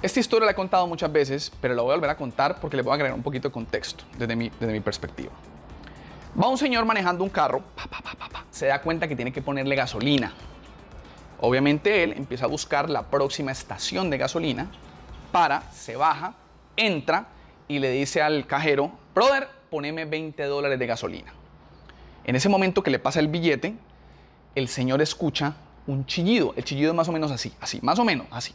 Esta historia la he contado muchas veces, pero la voy a volver a contar porque le voy a agregar un poquito de contexto desde mi, desde mi perspectiva. Va un señor manejando un carro, se da cuenta que tiene que ponerle gasolina. Obviamente él empieza a buscar la próxima estación de gasolina, para, se baja, entra y le dice al cajero, brother, poneme 20 dólares de gasolina. En ese momento que le pasa el billete, el señor escucha un chillido. El chillido es más o menos así, así, más o menos así.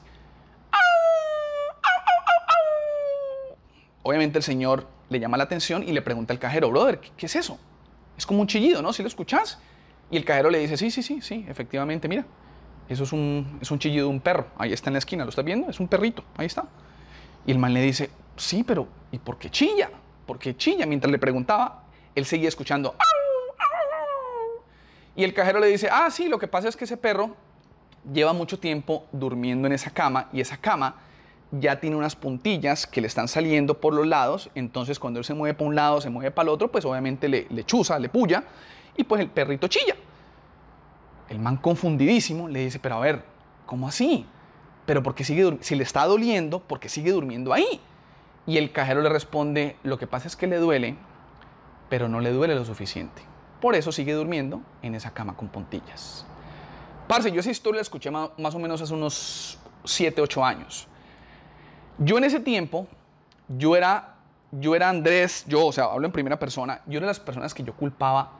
Obviamente el señor le llama la atención y le pregunta al cajero, brother, ¿qué, es eso? Es como un chillido, ¿no? Si lo escuchas. Y el cajero le dice, sí, sí, sí, sí, efectivamente, mira. Eso es un, es un chillido de un perro. Ahí está en la esquina, ¿lo estás viendo? Es un perrito, ahí está. Y el man le dice, sí, pero ¿y por qué chilla? ¿Por qué chilla? Mientras le preguntaba, él seguía escuchando. Y el cajero le dice, ah, sí, lo que pasa es que ese perro lleva mucho tiempo durmiendo en esa cama y esa cama ya tiene unas puntillas que le están saliendo por los lados, entonces cuando él se mueve para un lado, se mueve para el otro, pues obviamente le, le chuza, le puya, y pues el perrito chilla. El man confundidísimo le dice, pero a ver, ¿cómo así? Pero porque sigue, si le está doliendo, porque sigue durmiendo ahí. Y el cajero le responde, lo que pasa es que le duele, pero no le duele lo suficiente. Por eso sigue durmiendo en esa cama con puntillas. Parce, yo esa historia la escuché más, o menos hace unos 7, 8 años. Yo en ese tiempo, yo era, yo era Andrés, yo, o sea, hablo en primera persona, yo era de las personas que yo culpaba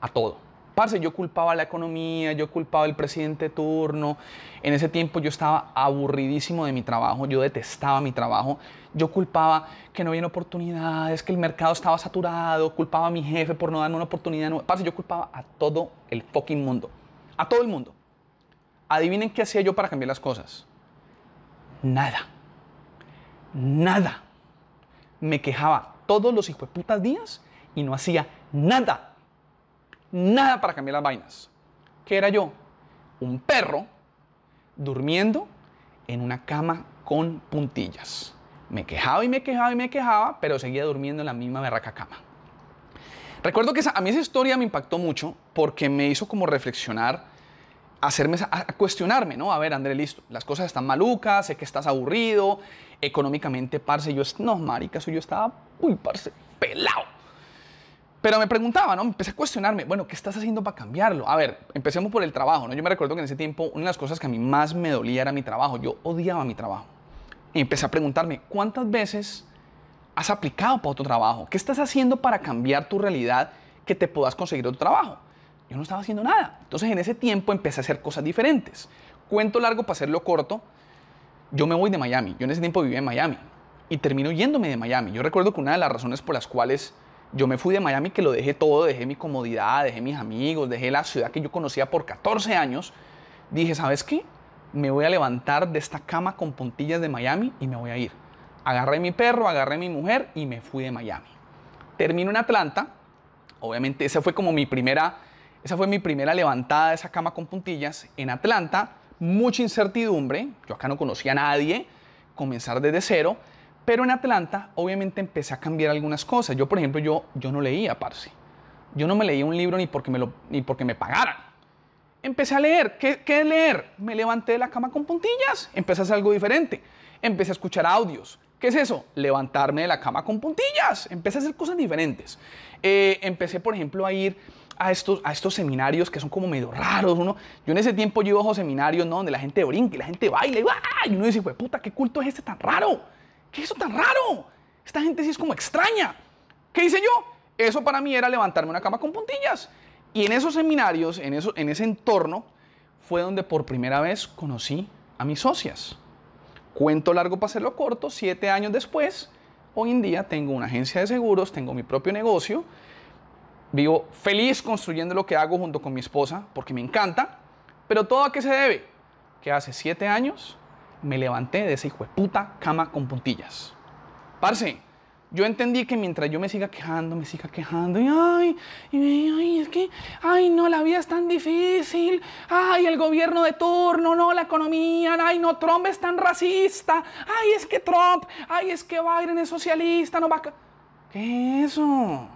a todo. Parce, yo culpaba la economía, yo culpaba al presidente de turno. En ese tiempo yo estaba aburridísimo de mi trabajo, yo detestaba mi trabajo. Yo culpaba que no había oportunidades, que el mercado estaba saturado, culpaba a mi jefe por no darme una oportunidad. Parce, yo culpaba a todo el fucking mundo, a todo el mundo. Adivinen qué hacía yo para cambiar las cosas. Nada nada. Me quejaba todos los putas días y no hacía nada. Nada para cambiar las vainas. ¿Qué era yo? Un perro durmiendo en una cama con puntillas. Me quejaba y me quejaba y me quejaba, pero seguía durmiendo en la misma berraca cama. Recuerdo que a mí esa historia me impactó mucho porque me hizo como reflexionar hacerme, a cuestionarme, ¿no? A ver, André, listo, las cosas están malucas, sé que estás aburrido, económicamente, parce, yo, no, marica, yo estaba, uy, parce, pelado. Pero me preguntaba, ¿no? Empecé a cuestionarme, bueno, ¿qué estás haciendo para cambiarlo? A ver, empecemos por el trabajo, ¿no? Yo me recuerdo que en ese tiempo una de las cosas que a mí más me dolía era mi trabajo, yo odiaba mi trabajo. Y empecé a preguntarme, ¿cuántas veces has aplicado para otro trabajo? ¿Qué estás haciendo para cambiar tu realidad que te puedas conseguir otro trabajo? Yo no estaba haciendo nada. Entonces en ese tiempo empecé a hacer cosas diferentes. Cuento largo para hacerlo corto. Yo me voy de Miami. Yo en ese tiempo vivía en Miami y termino yéndome de Miami. Yo recuerdo que una de las razones por las cuales yo me fui de Miami, que lo dejé todo, dejé mi comodidad, dejé mis amigos, dejé la ciudad que yo conocía por 14 años, dije, ¿sabes qué? Me voy a levantar de esta cama con puntillas de Miami y me voy a ir. Agarré mi perro, agarré mi mujer y me fui de Miami. Termino en Atlanta. Obviamente esa fue como mi primera esa fue mi primera levantada de esa cama con puntillas en Atlanta. Mucha incertidumbre, yo acá no conocía a nadie, comenzar desde cero, pero en Atlanta obviamente empecé a cambiar algunas cosas. Yo, por ejemplo, yo, yo no leía, parce. Yo no me leía un libro ni porque me, lo, ni porque me pagaran. Empecé a leer. ¿Qué, ¿Qué leer? Me levanté de la cama con puntillas, empecé a hacer algo diferente. Empecé a escuchar audios. ¿Qué es eso? Levantarme de la cama con puntillas. Empecé a hacer cosas diferentes. Eh, empecé, por ejemplo, a ir a estos, a estos seminarios que son como medio raros. Uno, yo en ese tiempo yo iba a seminarios ¿no? donde la gente brinca y la gente baila y, uno dice, puta, ¿qué culto es este tan raro? ¿Qué es eso tan raro? Esta gente sí es como extraña. ¿Qué hice yo? Eso para mí era levantarme una cama con puntillas. Y en esos seminarios, en, eso, en ese entorno, fue donde por primera vez conocí a mis socias. Cuento largo para hacerlo corto, siete años después, hoy en día tengo una agencia de seguros, tengo mi propio negocio Vivo feliz construyendo lo que hago junto con mi esposa porque me encanta. Pero todo a qué se debe? Que hace siete años me levanté de esa hijo de puta cama con puntillas. Parce, yo entendí que mientras yo me siga quejando, me siga quejando, y ay, ay, es que, ay, no, la vida es tan difícil, ay, el gobierno de turno, no, la economía, ay, no, Trump es tan racista, ay, es que Trump, ay, es que Biden es socialista, no va a... ¿Qué es eso?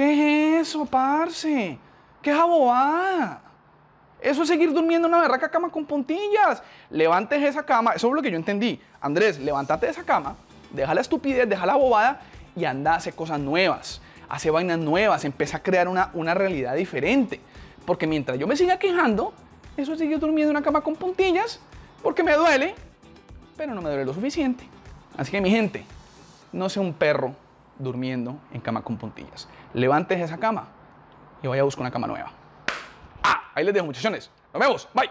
¿Qué es eso, parce? ¿Qué es abogada? Eso es seguir durmiendo en una berraca cama con puntillas. Levantes esa cama, eso es lo que yo entendí. Andrés, levántate de esa cama, deja la estupidez, deja la bobada y anda a hacer cosas nuevas. Hace vainas nuevas, empieza a crear una, una realidad diferente. Porque mientras yo me siga quejando, eso es seguir durmiendo en una cama con puntillas, porque me duele, pero no me duele lo suficiente. Así que mi gente, no sea un perro durmiendo en cama con puntillas. Levantes esa cama y vaya a buscar una cama nueva. Ah, ahí les dejo muchachones. Nos vemos. Bye.